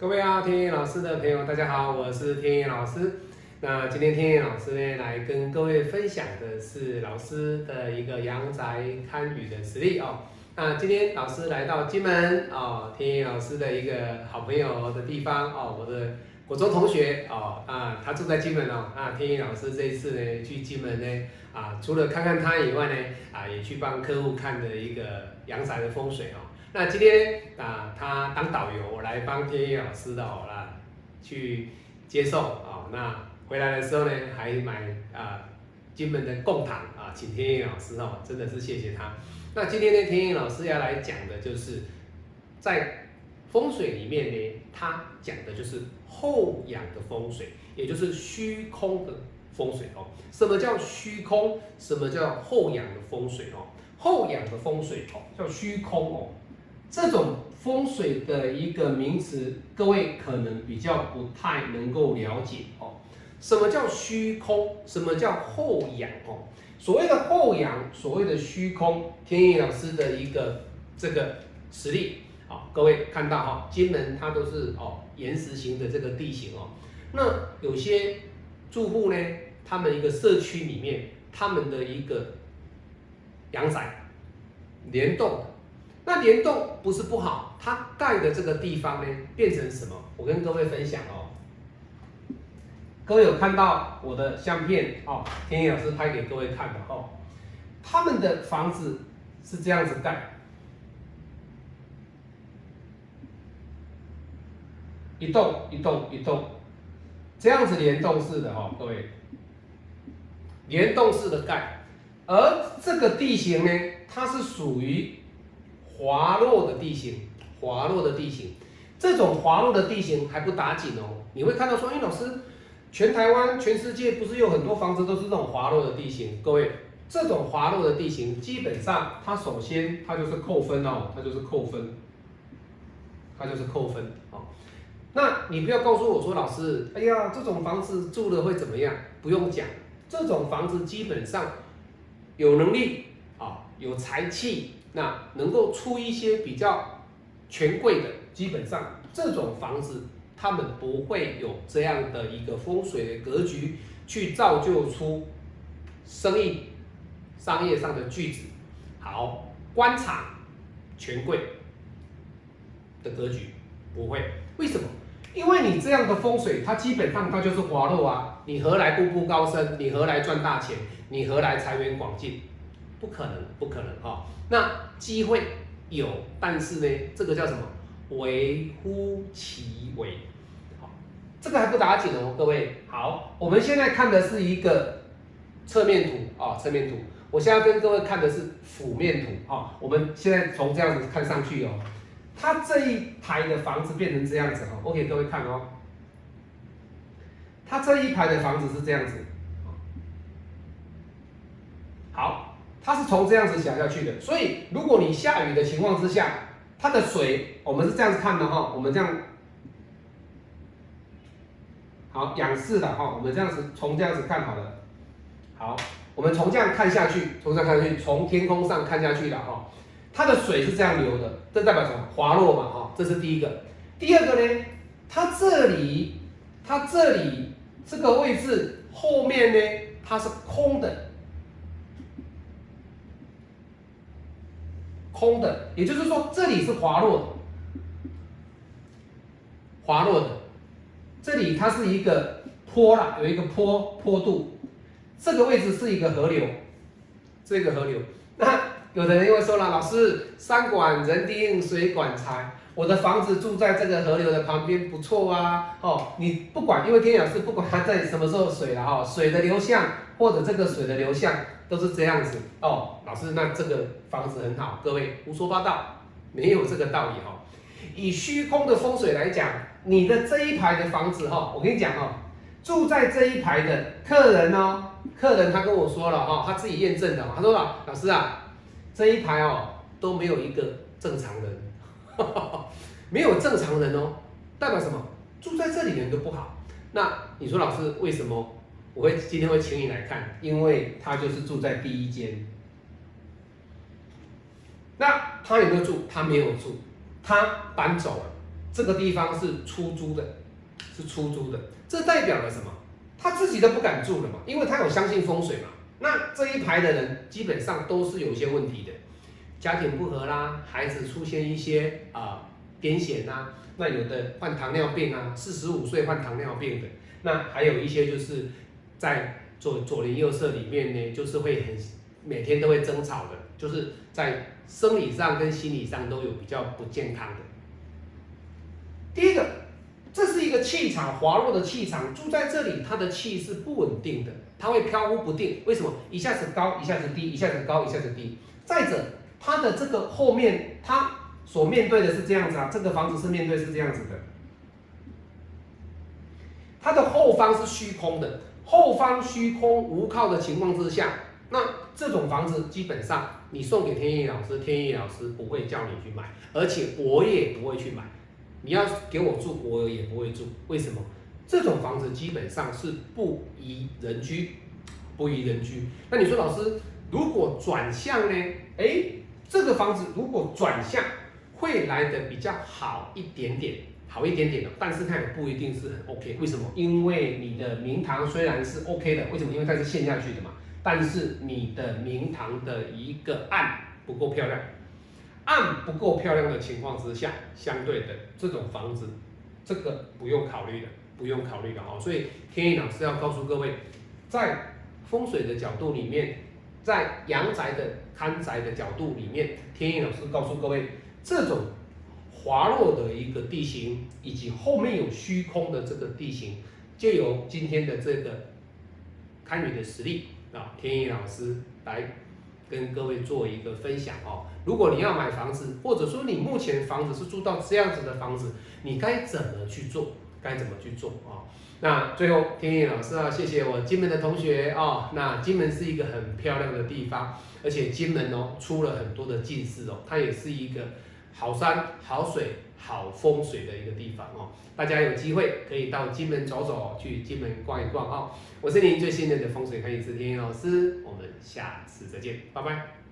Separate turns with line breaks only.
各位啊，天野老师的朋友，大家好，我是天野老师。那今天天野老师呢，来跟各位分享的是老师的一个阳宅堪舆的实例哦。那今天老师来到金门哦，天野老师的一个好朋友的地方哦，我的国中同学哦啊，他住在金门哦。那天野老师这一次呢，去金门呢啊，除了看看他以外呢，啊，也去帮客户看的一个阳宅的风水哦。那今天啊，他当导游，我来帮天野老师的哦啦，去接受啊。那回来的时候呢，还买啊金门的贡糖啊，请天野老师哦，真的是谢谢他。那今天呢，天野老师要来讲的就是在风水里面呢，他讲的就是后仰的风水，也就是虚空的风水哦。什么叫虚空？什么叫后仰的风水哦？后仰的风水哦，叫虚空哦。这种风水的一个名词，各位可能比较不太能够了解哦。什么叫虚空？什么叫后阳？哦，所谓的后阳，所谓的虚空，天意老师的一个这个实例，好，各位看到哈，金门它都是哦岩石型的这个地形哦。那有些住户呢，他们一个社区里面，他们的一个阳宅联动。那联动不是不好，它盖的这个地方呢，变成什么？我跟各位分享哦。各位有看到我的相片哦，天野老师拍给各位看的哦。他们的房子是这样子盖，一栋一栋一栋，这样子联动式的哦，各位，联动式的盖，而这个地形呢，它是属于。滑落的地形，滑落的地形，这种滑落的地形还不打紧哦。你会看到说，哎，老师，全台湾、全世界不是有很多房子都是这种滑落的地形？各位，这种滑落的地形，基本上它首先它就是扣分哦，它就是扣分，它就是扣分哦。那你不要告诉我说，老师，哎呀，这种房子住了会怎么样？不用讲，这种房子基本上有能力啊，有财气。那能够出一些比较权贵的，基本上这种房子，他们不会有这样的一个风水的格局，去造就出生意、商业上的巨子。好，官场权贵的格局不会，为什么？因为你这样的风水，它基本上它就是滑落啊，你何来步步高升？你何来赚大钱？你何来财源广进？不可能，不可能哈。那机会有，但是呢，这个叫什么？微乎其微。好，这个还不打紧哦，各位。好，我们现在看的是一个侧面图啊，侧面图。我现在跟各位看的是俯面图啊。我们现在从这样子看上去哦，它这一排的房子变成这样子哈。我给各位看哦，它这一排的房子是这样子。好。它是从这样子想下去的，所以如果你下雨的情况之下，它的水我们是这样子看的哈，我们这样好仰视的哈，我们这样子从这样子看好了，好，我们从这样看下去，从这样看下去，从天空上看下去的哈，它的水是这样流的，这代表什么？滑落嘛哈，这是第一个。第二个呢，它这里，它这里这个位置后面呢，它是空的。空的，也就是说这里是滑落的，滑落的，这里它是一个坡啦，有一个坡坡度，这个位置是一个河流，这个河流。那有的人又会说了，老师，山管人丁，水管财，我的房子住在这个河流的旁边，不错啊。哦，你不管，因为天养是不管它在什么时候水了哈，水的流向或者这个水的流向。都是这样子哦，老师，那这个房子很好，各位胡说八道，没有这个道理哈。以虚空的风水来讲，你的这一排的房子哈，我跟你讲哦，住在这一排的客人哦，客人他跟我说了哈，他自己验证的，他说了，老师啊，这一排哦都没有一个正常人，没有正常人哦，代表什么？住在这里人都不好。那你说老师为什么？我会今天会请你来看，因为他就是住在第一间。那他有没有住？他没有住，他搬走了。这个地方是出租的，是出租的，这代表了什么？他自己都不敢住了嘛，因为他有相信风水嘛。那这一排的人基本上都是有些问题的，家庭不和啦，孩子出现一些啊癫痫呐，那有的患糖尿病啊，四十五岁患糖尿病的，那还有一些就是在左左邻右舍里面呢，就是会很每天都会争吵的，就是在生理上跟心理上都有比较不健康的。第一个，这是一个气场滑落的气场，住在这里，他的气是不稳定的，他会飘忽不定。为什么？一下子高，一下子低，一下子高，一下子低。再者，他的这个后面，他所面对的是这样子啊，这个房子是面对是这样子的，它的后方是虚空的，后方虚空无靠的情况之下，那这种房子基本上你送给天意老师，天意老师不会叫你去买，而且我也不会去买。你要给我住，我也不会住。为什么？这种房子基本上是不宜人居，不宜人居。那你说老师，如果转向呢？哎，这个房子如果转向，会来的比较好一点点，好一点点的。但是它也不一定是很 OK。为什么？因为你的明堂虽然是 OK 的，为什么？因为它是陷下去的嘛。但是你的明堂的一个暗不够漂亮。暗不够漂亮的情况之下，相对的这种房子，这个不用考虑的，不用考虑的哦。所以天意老师要告诉各位，在风水的角度里面，在阳宅的看宅的角度里面，天意老师告诉各位，这种滑落的一个地形，以及后面有虚空的这个地形，就由今天的这个堪舆的实力啊，天意老师来。跟各位做一个分享哦。如果你要买房子，或者说你目前房子是住到这样子的房子，你该怎么去做？该怎么去做啊？那最后，天意老师啊，谢谢我金门的同学哦。那金门是一个很漂亮的地方，而且金门哦出了很多的进士哦，它也是一个好山好水好风水的一个地方哦。大家有机会可以到金门走走，去金门逛一逛哦。我是您最信任的风水看运师天意老师，我们下次再见，拜拜。